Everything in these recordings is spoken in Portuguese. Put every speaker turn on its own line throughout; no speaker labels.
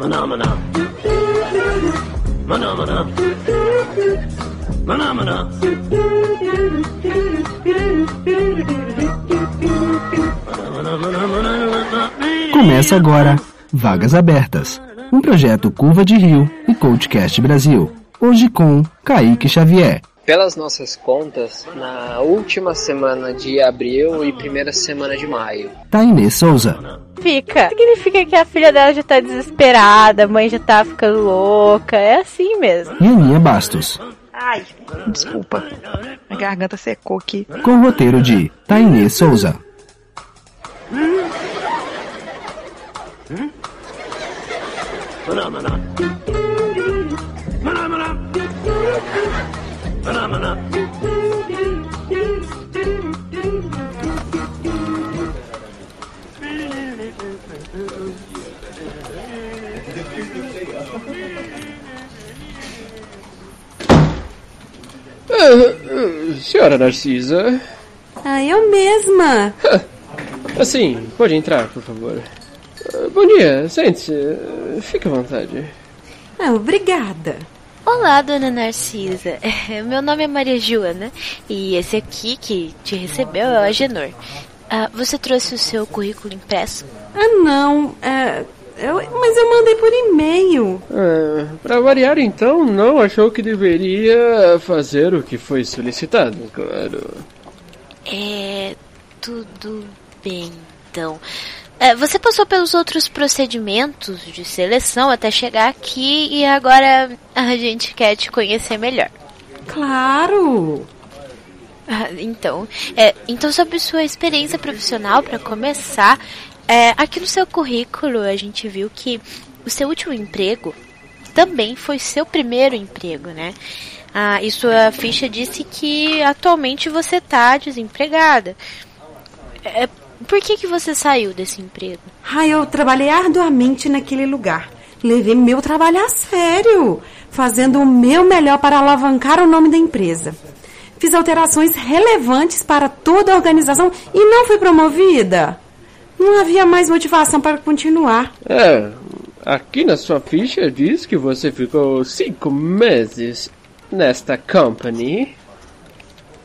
Maná, maná. Maná, maná. Maná, maná.
Começa agora Vagas Abertas, um projeto Curva de Rio e Coachcast Brasil. Hoje com Kaique Xavier.
Pelas nossas contas, na última semana de abril e primeira semana de maio.
Tainê Souza.
Fica. Significa que a filha dela já tá desesperada, a mãe já tá ficando louca. É assim mesmo.
E Aninha Bastos.
Ai, desculpa. A garganta secou aqui.
Com o roteiro de Tainê Souza.
Maná, maná. Maná,
senhora Narcisa.
Ah, eu mesma.
Assim, pode entrar, por favor. Ah, Bom dia, sente-se. Ah, Fique à vontade.
Ah, obrigada.
Olá, dona Narcisa. Meu nome é Maria Joana e esse aqui que te recebeu é o Agenor. Ah, você trouxe o seu currículo impresso?
Ah, não. É, eu, mas eu mandei por e-mail.
Ah, para variar, então, não achou que deveria fazer o que foi solicitado, claro.
É. Tudo bem, então. É, você passou pelos outros procedimentos de seleção até chegar aqui e agora a gente quer te conhecer melhor.
Claro.
Ah, então, é, então sobre sua experiência profissional, para começar, é, aqui no seu currículo a gente viu que o seu último emprego também foi seu primeiro emprego, né? Ah, e sua ficha disse que atualmente você está desempregada. É, por que, que você saiu desse emprego?
Ah, eu trabalhei arduamente naquele lugar. Levei meu trabalho a sério, fazendo o meu melhor para alavancar o nome da empresa. Fiz alterações relevantes para toda a organização e não fui promovida. Não havia mais motivação para continuar.
É, aqui na sua ficha diz que você ficou cinco meses nesta company.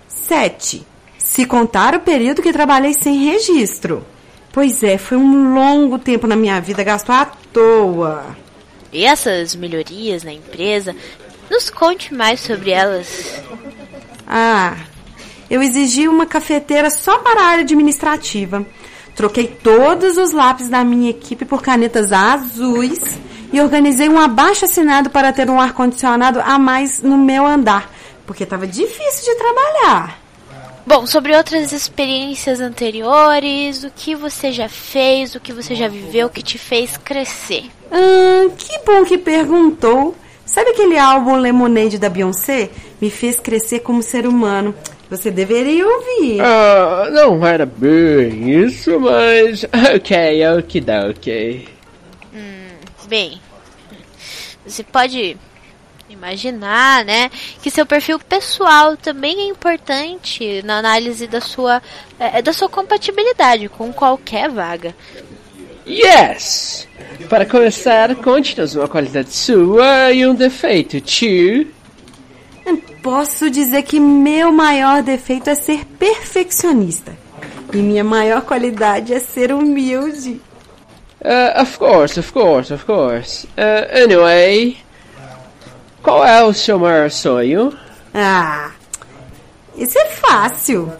Sete. Se contar o período que trabalhei sem registro. Pois é, foi um longo tempo na minha vida gasto à toa.
E essas melhorias na empresa? Nos conte mais sobre elas.
Ah, eu exigi uma cafeteira só para a área administrativa. Troquei todos os lápis da minha equipe por canetas azuis e organizei um abaixo assinado para ter um ar-condicionado a mais no meu andar, porque estava difícil de trabalhar.
Bom, sobre outras experiências anteriores, o que você já fez, o que você já viveu que te fez crescer?
Ah, que bom que perguntou. Sabe aquele álbum Lemonade da Beyoncé? Me fez crescer como ser humano. Você deveria ouvir.
Ah, não era bem isso, mas. Ok, ok,
Bem, você pode imaginar, né, que seu perfil pessoal também é importante na análise da sua eh, da sua compatibilidade com qualquer vaga.
Yes! Para começar, conte-nos uma qualidade sua e um defeito, tio.
Posso dizer que meu maior defeito é ser perfeccionista. E minha maior qualidade é ser humilde.
Uh, of course, of course, of course. Uh, anyway, qual é o seu maior sonho?
Ah, isso é fácil.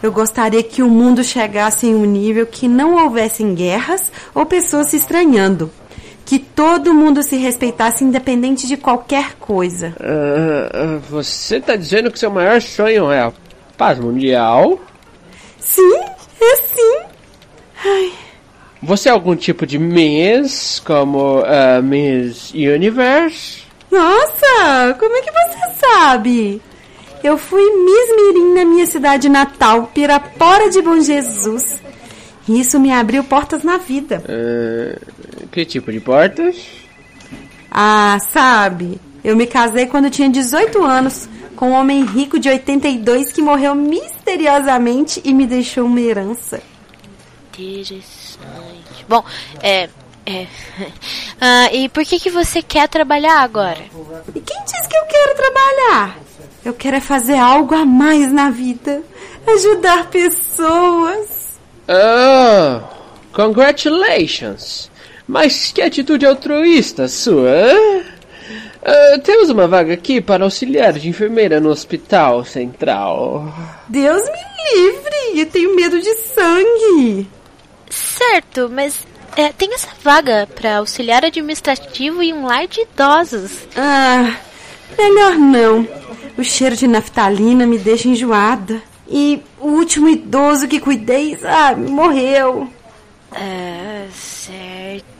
Eu gostaria que o mundo chegasse em um nível que não houvessem guerras ou pessoas se estranhando. Que todo mundo se respeitasse independente de qualquer coisa.
Uh, você tá dizendo que seu maior sonho é a paz mundial?
Sim, é sim. Ai,
Você é algum tipo de Miss, como uh, Miss Universe?
nossa, como é que você sabe? Eu fui Miss Mirim na minha cidade natal, Pirapora de Bom Jesus. E isso me abriu portas na vida.
Uh, que tipo de portas?
Ah, sabe, eu me casei quando tinha 18 anos com um homem rico de 82 que morreu misteriosamente e me deixou uma herança.
Interessante. Bom, é, É. Ah, e por que, que você quer trabalhar agora?
E quem diz que eu quero trabalhar? Eu quero é fazer algo a mais na vida. Ajudar pessoas.
Oh, congratulations! Mas que atitude altruísta sua, hein? Ah, temos uma vaga aqui para auxiliar de enfermeira no hospital central.
Deus me livre! Eu tenho medo de sangue.
Certo, mas é, tem essa vaga para auxiliar administrativo em um lar de idosos.
Ah, melhor não. O cheiro de naftalina me deixa enjoada. E o último idoso que cuidei, sabe, morreu.
É, certo.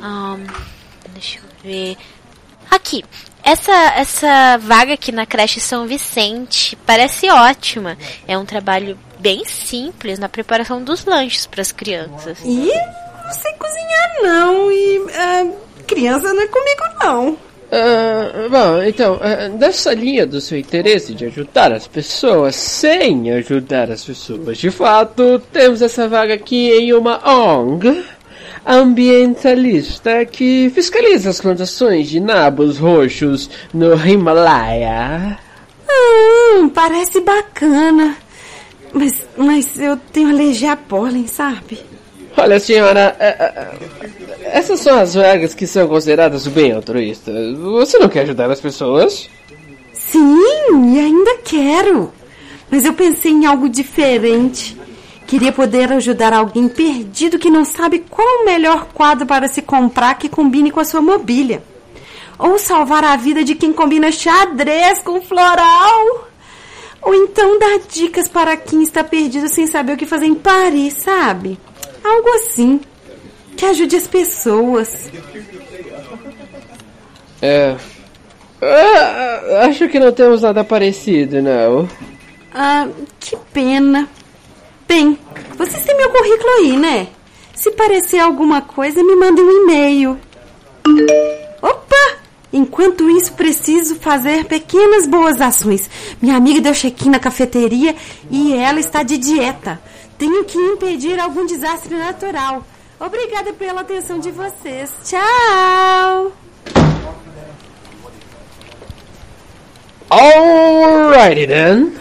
Ahn, deixa eu ver. Aqui, essa, essa vaga aqui na creche São Vicente parece ótima. É um trabalho bem simples na preparação dos lanches para as crianças.
E não sei cozinhar não. E ah, criança não é comigo não.
Ah, bom, então, ah, dessa linha do seu interesse de ajudar as pessoas sem ajudar as pessoas de fato, temos essa vaga aqui em uma ONG ambientalista que fiscaliza as plantações de nabos roxos no Himalaia.
Hum, parece bacana. Mas, mas eu tenho alergia a pólen, sabe?
Olha, senhora, é, é, essas são as vagas que são consideradas bem altruístas. Você não quer ajudar as pessoas?
Sim, e ainda quero. Mas eu pensei em algo diferente. Queria poder ajudar alguém perdido que não sabe qual o melhor quadro para se comprar que combine com a sua mobília. Ou salvar a vida de quem combina xadrez com floral. Ou então dar dicas para quem está perdido sem saber o que fazer em Paris, sabe? Algo assim. Que ajude as pessoas.
É. Ah, acho que não temos nada parecido, não.
Ah, que pena. Bem, vocês têm meu currículo aí, né? Se parecer alguma coisa, me mandem um e-mail. Opa! Enquanto isso, preciso fazer pequenas boas ações. Minha amiga deu check-in na cafeteria e ela está de dieta. Tenho que impedir algum desastre natural. Obrigada pela atenção de vocês. Tchau!
Alrighty then.